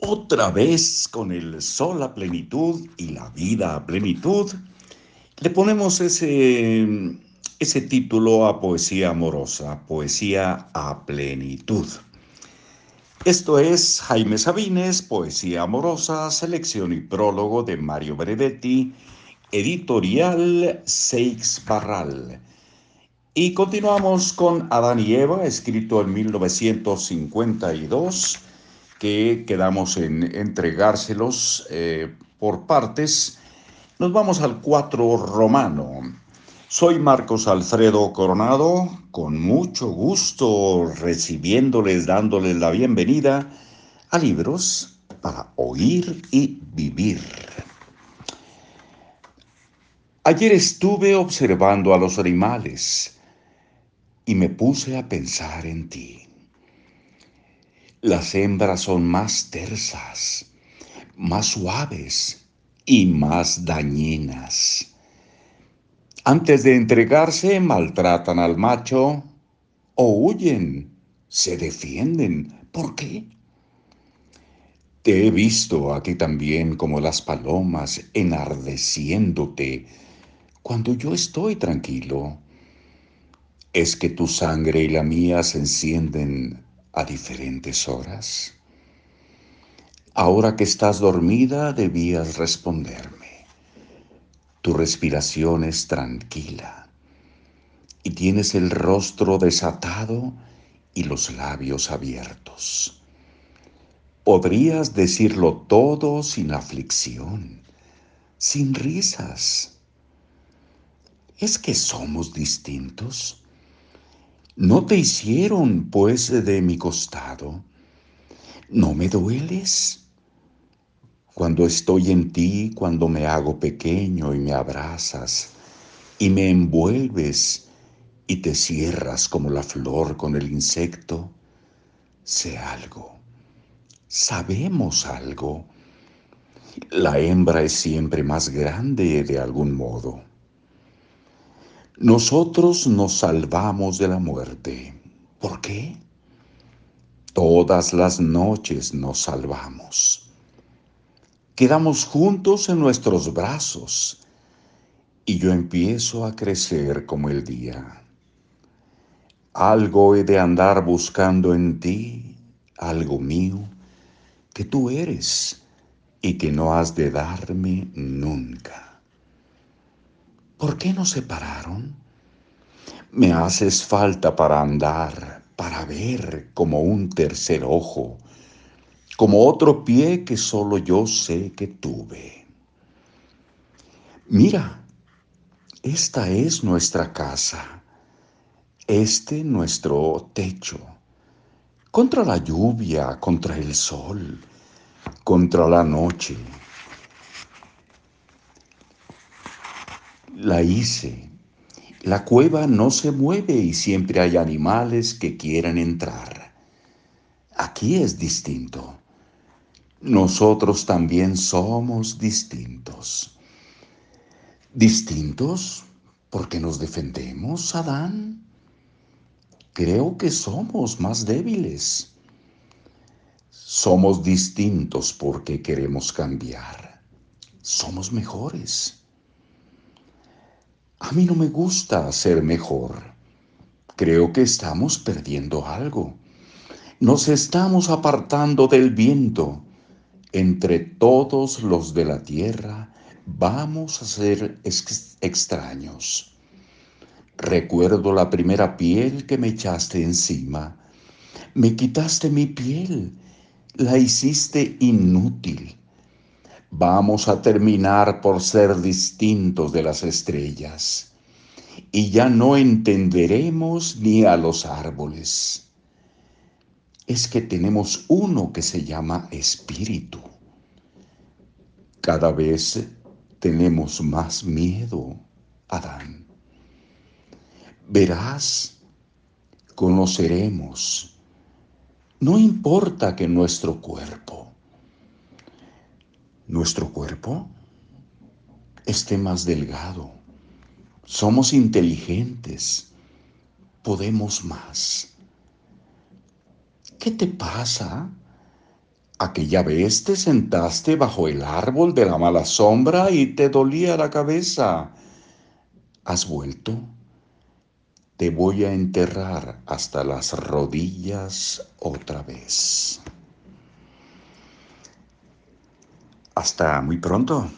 otra vez con el sol a plenitud y la vida a plenitud, le ponemos ese, ese título a poesía amorosa, poesía a plenitud. Esto es Jaime Sabines, Poesía Amorosa, selección y prólogo de Mario Benedetti, editorial Seix Barral. Y continuamos con Adán y Eva, escrito en 1952 que quedamos en entregárselos eh, por partes, nos vamos al 4 romano. Soy Marcos Alfredo Coronado, con mucho gusto recibiéndoles, dándoles la bienvenida a libros para oír y vivir. Ayer estuve observando a los animales y me puse a pensar en ti. Las hembras son más tersas, más suaves y más dañinas. Antes de entregarse, maltratan al macho o huyen, se defienden. ¿Por qué? Te he visto aquí también como las palomas enardeciéndote cuando yo estoy tranquilo. Es que tu sangre y la mía se encienden a diferentes horas? Ahora que estás dormida debías responderme. Tu respiración es tranquila y tienes el rostro desatado y los labios abiertos. Podrías decirlo todo sin aflicción, sin risas. ¿Es que somos distintos? ¿No te hicieron, pues, de mi costado? ¿No me dueles? Cuando estoy en ti, cuando me hago pequeño y me abrazas y me envuelves y te cierras como la flor con el insecto, sé algo, sabemos algo. La hembra es siempre más grande de algún modo. Nosotros nos salvamos de la muerte. ¿Por qué? Todas las noches nos salvamos. Quedamos juntos en nuestros brazos y yo empiezo a crecer como el día. Algo he de andar buscando en ti, algo mío, que tú eres y que no has de darme nunca. ¿Por qué nos separaron? Me haces falta para andar, para ver como un tercer ojo, como otro pie que solo yo sé que tuve. Mira, esta es nuestra casa, este nuestro techo, contra la lluvia, contra el sol, contra la noche la hice. La cueva no se mueve y siempre hay animales que quieren entrar. Aquí es distinto. Nosotros también somos distintos. ¿Distintos porque nos defendemos, Adán? Creo que somos más débiles. Somos distintos porque queremos cambiar. Somos mejores. A mí no me gusta ser mejor. Creo que estamos perdiendo algo. Nos estamos apartando del viento. Entre todos los de la tierra vamos a ser extraños. Recuerdo la primera piel que me echaste encima. Me quitaste mi piel, la hiciste inútil vamos a terminar por ser distintos de las estrellas y ya no entenderemos ni a los árboles. Es que tenemos uno que se llama espíritu. Cada vez tenemos más miedo, Adán. Verás, conoceremos. No importa que nuestro cuerpo nuestro cuerpo esté más delgado. Somos inteligentes, podemos más. ¿Qué te pasa? Aquella vez te sentaste bajo el árbol de la mala sombra y te dolía la cabeza. ¿Has vuelto? Te voy a enterrar hasta las rodillas otra vez. Hasta muy pronto.